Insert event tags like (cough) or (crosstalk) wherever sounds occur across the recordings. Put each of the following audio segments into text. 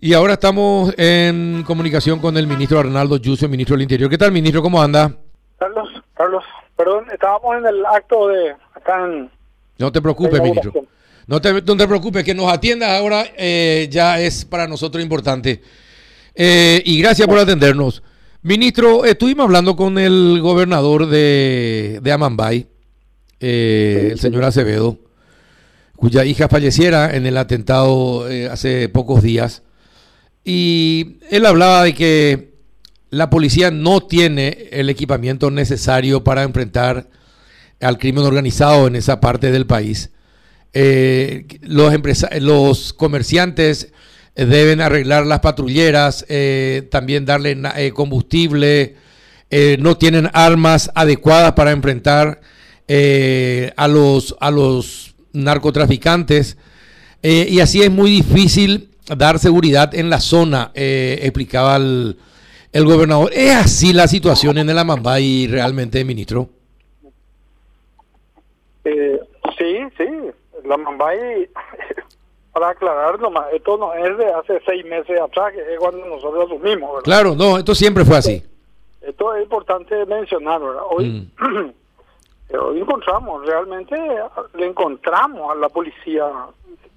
Y ahora estamos en comunicación con el ministro Arnaldo Yuso, ministro del Interior. ¿Qué tal, ministro? ¿Cómo anda? Carlos, Carlos, perdón, estábamos en el acto de acá en... No te preocupes, ministro. No te, no te preocupes, que nos atiendas ahora eh, ya es para nosotros importante. Eh, y gracias por atendernos. Ministro, estuvimos hablando con el gobernador de, de Amambay, eh, el señor Acevedo, cuya hija falleciera en el atentado hace pocos días. Y él hablaba de que la policía no tiene el equipamiento necesario para enfrentar al crimen organizado en esa parte del país. Eh, los, los comerciantes deben arreglar las patrulleras, eh, también darle eh, combustible, no tienen armas adecuadas para enfrentar a, los, a los narcotraficantes. y así es muy difícil dar seguridad en la zona, eh, explicaba el, gobernador. ¿Es así la situación en el Amambay realmente, ministro? Eh, sí, sí. El Amambay, (laughs) para aclarar nomás, esto no es de hace seis meses atrás, que es cuando nosotros asumimos. Claro, no, esto siempre fue así. Esto es importante mencionar, ¿verdad? Hoy, mm. (clears throat) hoy encontramos, realmente le encontramos a la policía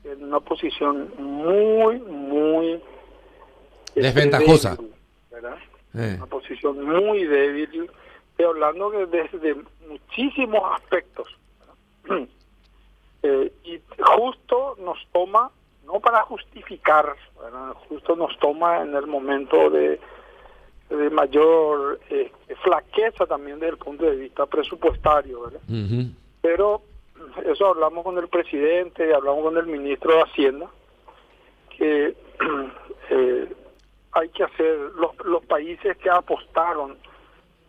en una posición muy, muy este, desventajosa. Eh. Una posición muy débil, estoy hablando desde muchísimos aspectos. (clears throat) Eh, y justo nos toma, no para justificar, justo nos toma en el momento de, de mayor eh, flaqueza también desde el punto de vista presupuestario. ¿verdad? Pero eso hablamos con el presidente, hablamos con el ministro de Hacienda, que (clears throat) eh, hay que hacer, los, los países que apostaron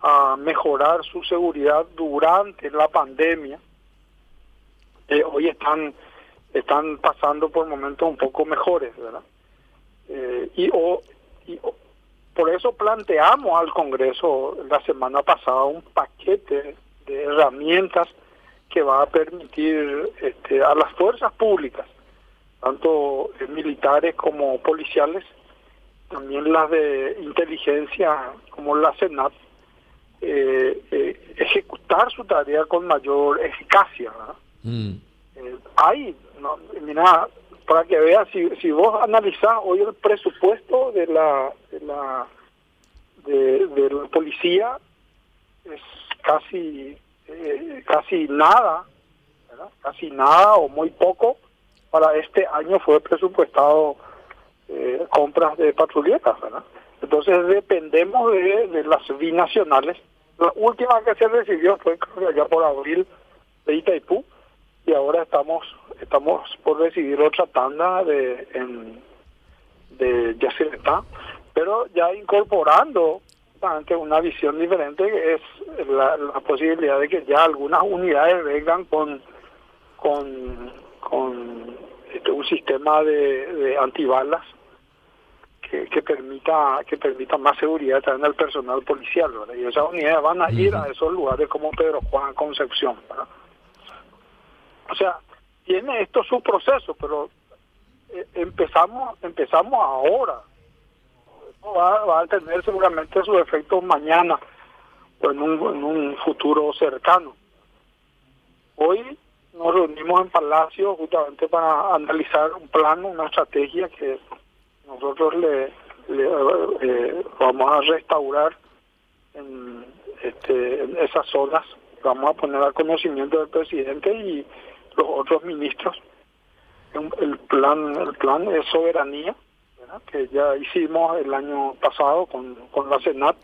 a mejorar su seguridad durante la pandemia, eh, hoy están están pasando por momentos un poco mejores, ¿verdad? Eh, y, o, y por eso planteamos al Congreso la semana pasada un paquete de herramientas que va a permitir este, a las fuerzas públicas, tanto militares como policiales, también las de inteligencia como la Senat, eh, eh, ejecutar su tarea con mayor eficacia. Mm. Eh, hay, mira, para que veas, si, si vos analizás hoy el presupuesto de la, de la, de la policía, es casi eh, casi nada, casi nada o muy poco para este año fue presupuestado eh, compras de patrulletas, Entonces dependemos de, las binacionales. La última que se recibió fue allá por abril de Itaipú y ahora estamos estamos por recibir otra tanda de en, de Yacyretá, pero ya incorporando una visión diferente que es la, posibilidad de que ya algunas unidades vengan con con, con este, un sistema de, antibalas que, que, permita que permita más seguridad también al personal policial y esas unidades van a ir a esos lugares como Pedro Juan Concepción o sea tiene esto su proceso pero eh, empezamos empezamos ahora va, a tener seguramente sus efectos mañana o en un, en un futuro cercano. Hoy nos reunimos en Palacio justamente para analizar un plan, una estrategia que nosotros le, eh, vamos a restaurar en, este, en esas zonas. Vamos a poner al conocimiento del presidente y los otros ministros. El plan, el plan es soberanía que ya hicimos el año pasado con, con la Senat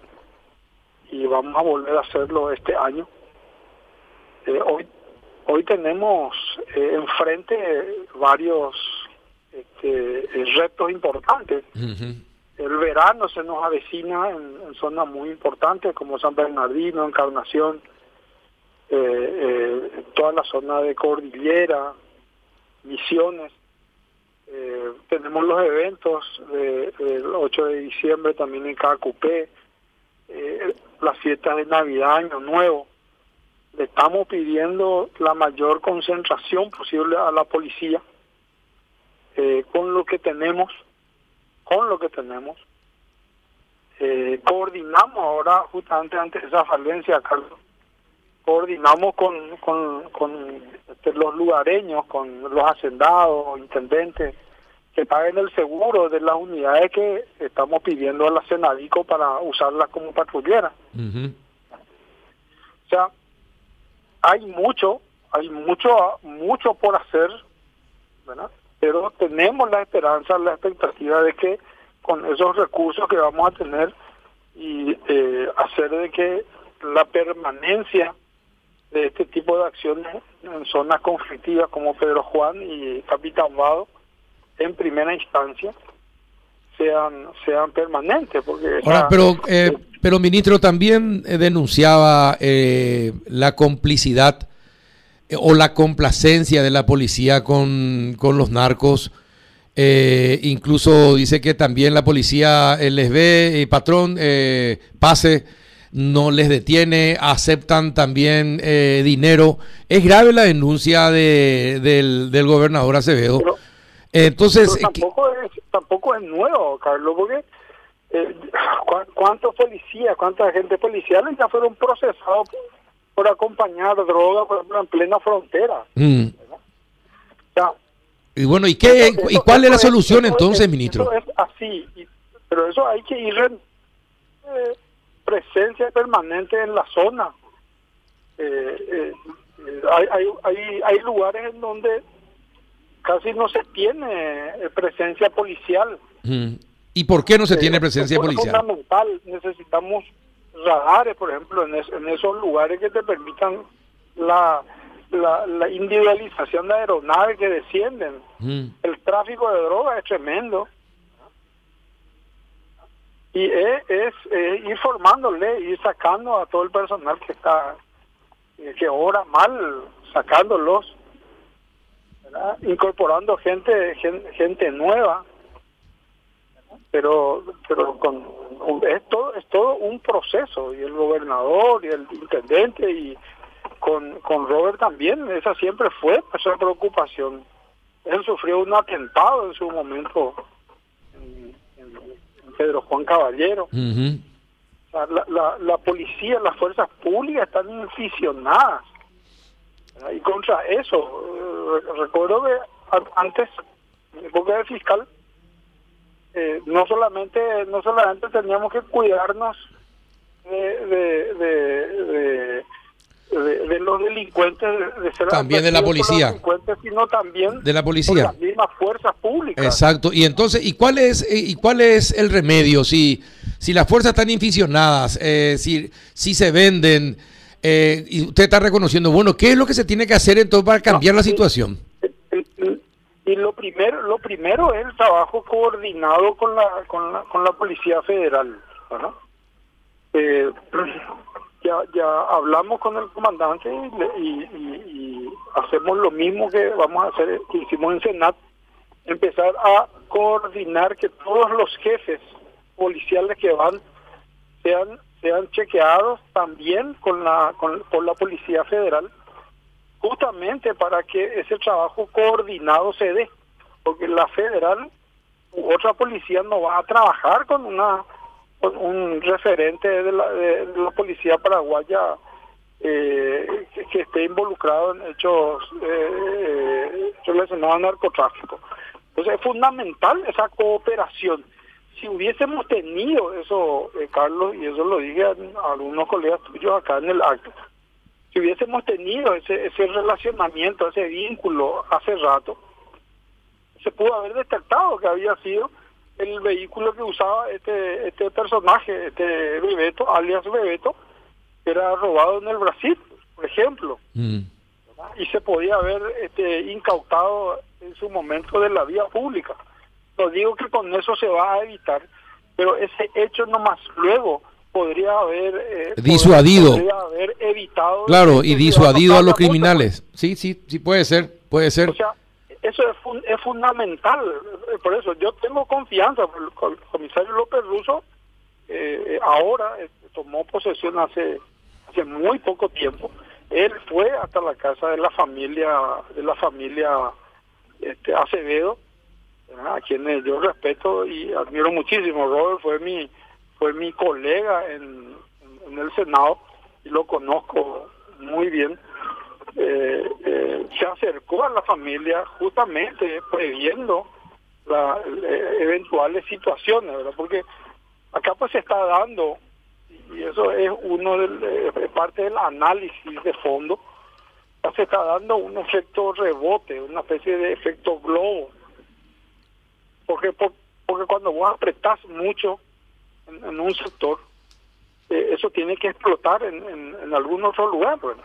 y vamos a volver a hacerlo este año. Eh, hoy hoy tenemos eh, enfrente varios este, eh, retos importantes. El verano se nos avecina en, zonas muy importantes como San Bernardino, Encarnación, toda la zona de Cordillera, Misiones. Eh, tenemos los eventos del 8 de diciembre también en Cacupé, eh, las fiestas de Navidad, Año Nuevo. Le estamos pidiendo la mayor concentración posible a la policía eh, con lo que tenemos, con lo que tenemos. Eh, coordinamos ahora, justamente ante esa falencia, Carlos, coordinamos con, con, con este, los lugareños, con los hacendados, intendentes, que paguen el seguro de las unidades que estamos pidiendo a la Senadico para usarlas como patrullera. O sea, hay mucho, hay mucho, mucho por hacer, ¿verdad? Pero tenemos la esperanza, la expectativa de que con esos recursos que vamos a tener y eh, hacer de que la permanencia de este tipo de acciones en zonas conflictivas como Pedro Juan y Capitán Vado en primera instancia sean sean permanentes porque pero eh, pero ministro también eh, denunciaba eh, la complicidad o la complacencia de la policía con, con los narcos. Incluso dice que también la policía les ve patrón pase no les detiene, aceptan también dinero. Es grave la denuncia de, del, del gobernador Acevedo. Entonces, tampoco es, tampoco es nuevo, Carlos, porque eh, ¿cuántos policías, cuánta gente policial ya fueron procesados por acompañar droga, por ejemplo, en plena frontera? Mm. y bueno, ¿y qué y cuál es la solución entonces, ministro? es así, pero eso hay que ir en eh, presencia permanente en la zona. Eh, hay, hay, hay, hay lugares en donde casi no se tiene eh, presencia policial. ¿Y por qué no se tiene presencia policial? Es fundamental, necesitamos radares, por ejemplo, en, esos lugares que te permitan la, la, individualización de aeronaves que descienden. El tráfico de drogas es tremendo. Y es, es, ir formándole, ir sacando a todo el personal que está, que obra mal, sacándolos incorporando gente, gente, nueva, pero pero con es todo es todo un proceso y el gobernador y el intendente y con, con Robert también esa siempre fue esa preocupación. Él sufrió un atentado en su momento en, Pedro Juan Caballero. La, la, la policía las fuerzas públicas están inficionadas y contra eso, eh, recuerdo que antes, en época fiscal, eh, no solamente no solamente teníamos que cuidarnos de, de, de, los delincuentes, de ser también de la policía, sino también de la policía, las mismas fuerzas públicas. Exacto. Y entonces, ¿y cuál es y cuál es el remedio si si las fuerzas están inficionadas, eh, si si se venden eh, y usted está reconociendo, bueno, ¿qué es lo que se tiene que hacer entonces para cambiar la situación? Y lo primero, lo primero es el trabajo coordinado con la, con la, con la Policía Federal. Eh, (clears throat) ya, ya hablamos con el comandante y, hacemos lo mismo que vamos a hacer, que hicimos en Senat, empezar a coordinar que todos los jefes policiales que van sean sean chequeados también con la con, por la Policía Federal, justamente para que ese trabajo coordinado se dé, porque la federal u otra policía no va a trabajar con una un referente de la, de, la policía paraguaya eh, que, esté involucrado en hechos eh, relacionados al narcotráfico. Entonces es fundamental esa cooperación si hubiésemos tenido eso, eh, Carlos, y eso lo dije a, algunos colegas tuyos acá en el acto, si hubiésemos tenido ese, ese relacionamiento, ese vínculo hace rato, se pudo haber detectado que había sido el vehículo que usaba este este personaje, este Bebeto, alias Bebeto, era robado en el Brasil, por ejemplo. Mm. Y se podía haber este, incautado en su momento de la vía pública. No digo que con eso se va a evitar, pero ese hecho nomás luego podría haber eh, disuadido, podría haber evitado. Claro, y disuadido a los criminales. Sí, sí, sí puede ser, puede ser. O sea, eso es, es fundamental. Por eso yo tengo confianza. El comisario López Russo eh, ahora eh, tomó posesión hace hace muy poco tiempo. Él fue hasta la casa de la familia de la familia este, Acevedo a quienes yo respeto y admiro muchísimo. Robert fue mi fue mi colega en el Senado y lo conozco muy bien. Eh, eh, se acercó a la familia justamente previendo las eh, eventuales situaciones, ¿verdad? Porque acá pues se está dando, y eso es uno del, parte del análisis de fondo, se está dando un efecto rebote, una especie de efecto globo. Porque, porque cuando vos apretás mucho en, un sector, eh, eso tiene que explotar en, en, algún otro lugar. Bueno,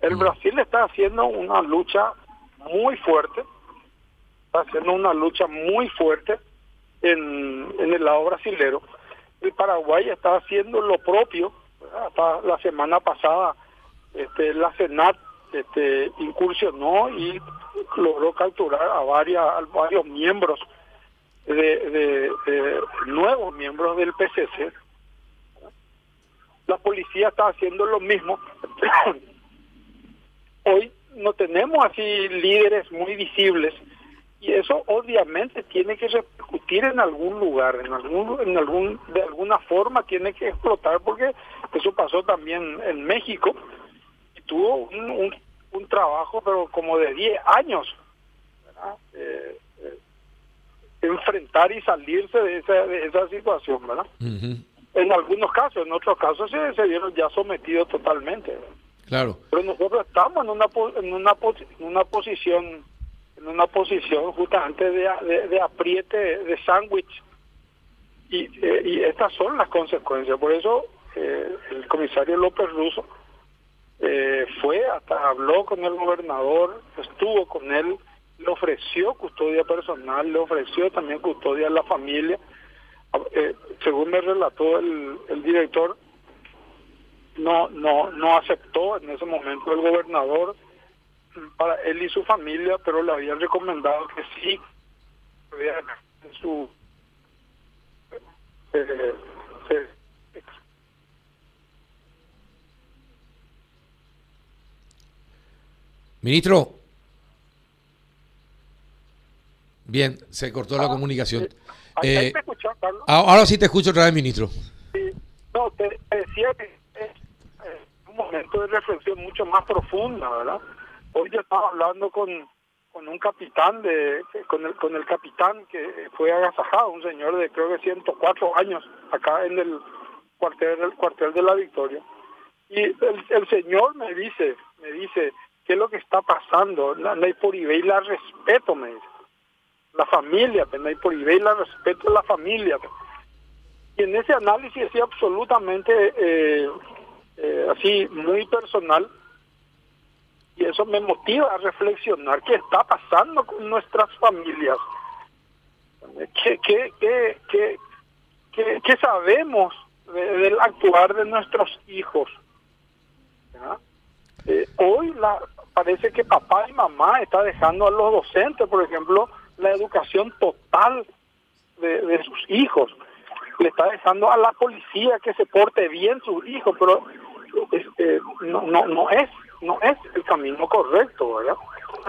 el mm. Brasil está haciendo una lucha muy fuerte, está haciendo una lucha muy fuerte en, en el lado brasilero. El Paraguay está haciendo lo propio. Hasta la semana pasada, este, la Senat este, incursionó y logró capturar a, varias, a varios miembros de, de, nuevos miembros del PCC. La policía está haciendo lo mismo. (clears throat) Hoy no tenemos así líderes muy visibles y eso obviamente tiene que repercutir en algún lugar, en algún, en algún, de alguna forma tiene que explotar porque eso pasó también en México tuvo un, un, trabajo, pero como de 10 años, eh, eh, enfrentar y salirse de esa, de esa situación, ¿verdad? En algunos casos, en otros casos se, se vieron ya sometidos totalmente. Claro. Pero nosotros estamos en una en una en una posición en una posición justamente de, de, apriete de sándwich y, eh, y estas son las consecuencias. Por eso el comisario López Russo eh, fue hasta habló con el gobernador, estuvo con él, le ofreció custodia personal, le ofreció también custodia a la familia. Eh, según me relató el, el director, no no no aceptó en ese momento el gobernador para él y su familia, pero le habían recomendado que sí, su eh, Ministro. Bien, se cortó la ah, comunicación. Eh, ahora sí te escucho otra vez, ministro. Sí, no, te, decía que es un momento de reflexión mucho más profunda, ¿verdad? Hoy yo estaba hablando con, con un capitán, de con el, con el capitán que fue agasajado, un señor de creo que 104 años, acá en el cuartel, el cuartel de la Victoria. Y el, el señor me dice, me dice, qué es lo que está pasando. La, la por y la respeto, me dice. La familia, pues, la por y la respeto la familia. Pues. Y en ese análisis así absolutamente eh, eh, así muy personal y eso me motiva a reflexionar qué está pasando con nuestras familias. ¿Qué, qué, qué, qué, qué, sabemos del actuar de nuestros hijos? Eh, hoy la, parece que papá y mamá está dejando a los docentes, por ejemplo, la educación total de, sus hijos. Le está dejando a la policía que se porte bien sus hijos, pero este, no, no, no es no es el camino correcto, ¿verdad?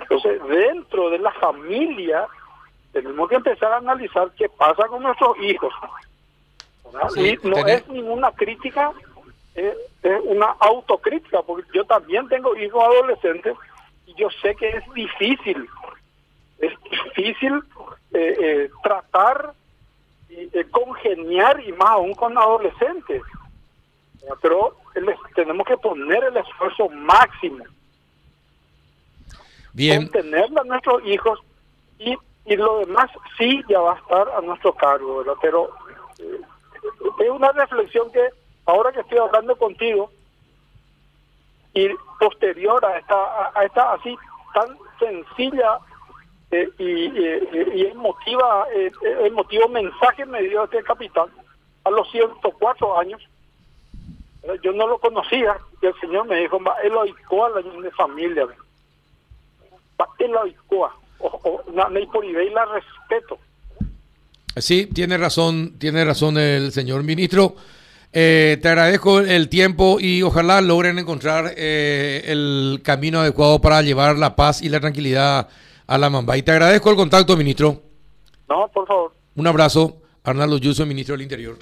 Entonces, dentro de la familia, tenemos que empezar a analizar qué pasa con nuestros hijos. y no es ninguna crítica es, una autocrítica, porque yo también tengo hijos adolescentes y yo sé que es difícil, es difícil eh, eh, tratar y eh, congeniar y más aún con adolescentes. Pero tenemos que poner el esfuerzo máximo. Bien. Contener a nuestros hijos y, y lo demás sí ya va a estar a nuestro cargo, Pero es una reflexión que ahora que estoy hablando contigo y posterior a esta, a esta así tan sencilla eh, y, y, emotiva, eh, emotivo mensaje me dio este capitán a los 104 años. Yo no lo conocía y el Señor me dijo, él lo a la de familia. Él lo oicoa. O, por y la respeto. Sí, tiene razón, tiene razón el señor ministro. Eh, te agradezco el tiempo y ojalá logren encontrar eh, el camino adecuado para llevar la paz y la tranquilidad a la Mamba. Y te agradezco el contacto, ministro. No, por favor. Un abrazo, Arnaldo Yuso, ministro del Interior.